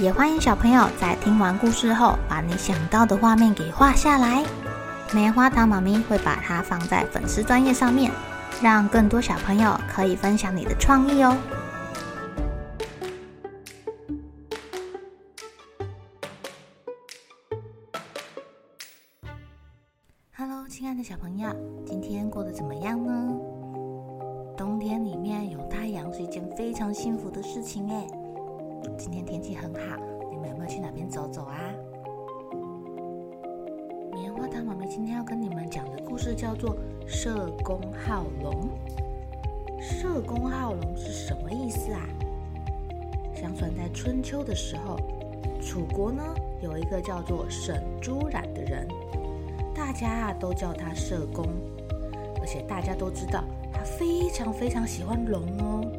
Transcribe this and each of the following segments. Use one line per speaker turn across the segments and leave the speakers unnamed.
也欢迎小朋友在听完故事后，把你想到的画面给画下来。棉花糖妈咪会把它放在粉丝专页上面，让更多小朋友可以分享你的创意哦。Hello，亲爱的小朋友，今天过得怎么样呢？冬天里面有太阳是一件非常幸福的事情哎。今天天气很好，你们有没有去哪边走走啊？棉花糖妈咪今天要跟你们讲的故事叫做《社公好龙》。社公好龙是什么意思啊？相传在春秋的时候，楚国呢有一个叫做沈朱冉的人，大家啊都叫他社公，而且大家都知道他非常非常喜欢龙哦。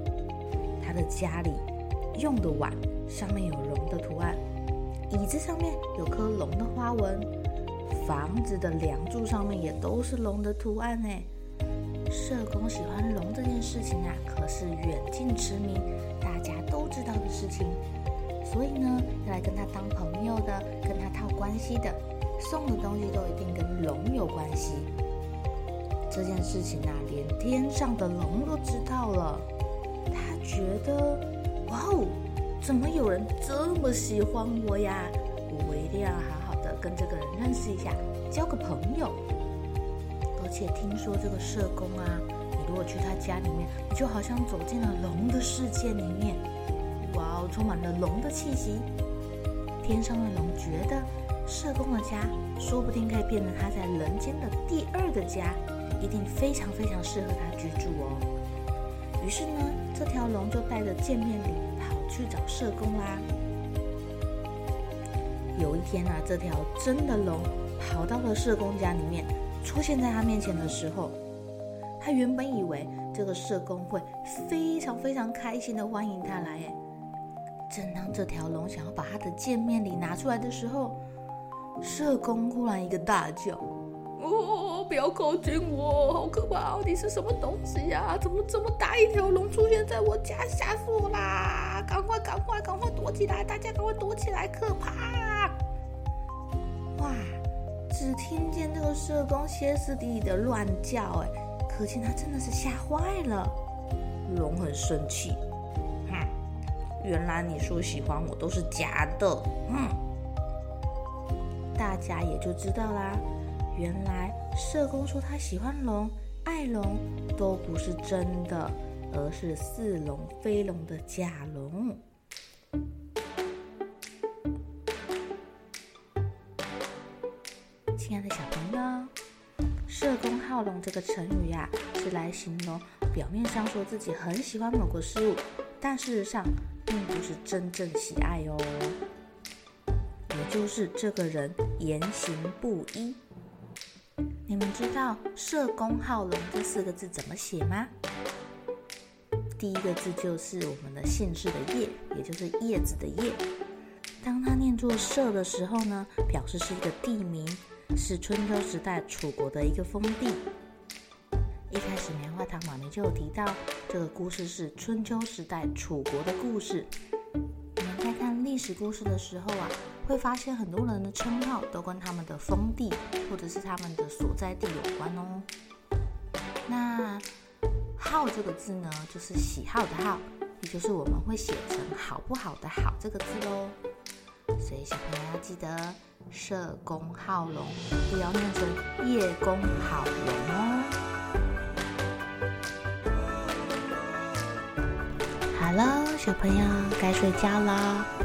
他的家里。用的碗上面有龙的图案，椅子上面有颗龙的花纹，房子的梁柱上面也都是龙的图案呢。社工喜欢龙这件事情啊，可是远近驰名，大家都知道的事情。所以呢，要来跟他当朋友的，跟他套关系的，送的东西都一定跟龙有关系。这件事情啊，连天上的龙都知道了，他觉得。哇哦！怎么有人这么喜欢我呀？我一定要好好的跟这个人认识一下，交个朋友。而且听说这个社工啊，你如果去他家里面，你就好像走进了龙的世界里面。哇哦，充满了龙的气息。天上的龙觉得社工的家说不定可以变成他在人间的第二个家，一定非常非常适合他居住哦。于是呢，这条龙就带着见面礼去找社工啦。有一天啊，这条真的龙跑到了社工家里面，出现在他面前的时候，他原本以为这个社工会非常非常开心的欢迎他来。哎，正当这条龙想要把他的见面礼拿出来的时候，社工忽然一个大叫。哦，不要靠近我，好可怕哦！你是什么东西呀？怎么这么大一条龙出现在我家，吓死我啦！赶快，赶快，赶快躲起来！大家赶快躲起来，可怕！哇，只听见这个社工歇斯底里的乱叫，哎，可见他真的是吓坏了。龙很生气，哼，原来你说喜欢我都是假的，哼，大家也就知道啦。原来社工说他喜欢龙、爱龙，都不是真的，而是似龙非龙的假龙。亲爱的小朋友，“社工好龙”这个成语呀，是来形容表面上说自己很喜欢某个事物，但事实上并不是真正喜爱哦。也就是这个人言行不一。你们知道“社公好龙”这四个字怎么写吗？第一个字就是我们的姓氏的“叶”，也就是叶子的“叶”。当它念作“社”的时候呢，表示是一个地名，是春秋时代楚国的一个封地。一开始棉花糖妈咪就有提到，这个故事是春秋时代楚国的故事。我们在看历史故事的时候啊。会发现很多人的称号都跟他们的封地或者是他们的所在地有关哦。那“好”这个字呢，就是喜好的“好”，也就是我们会写成“好不好”的“好”这个字哦。所以小朋友要记得“社公好龙”，不要念成“叶公好龙”哦。好了，小朋友该睡觉了。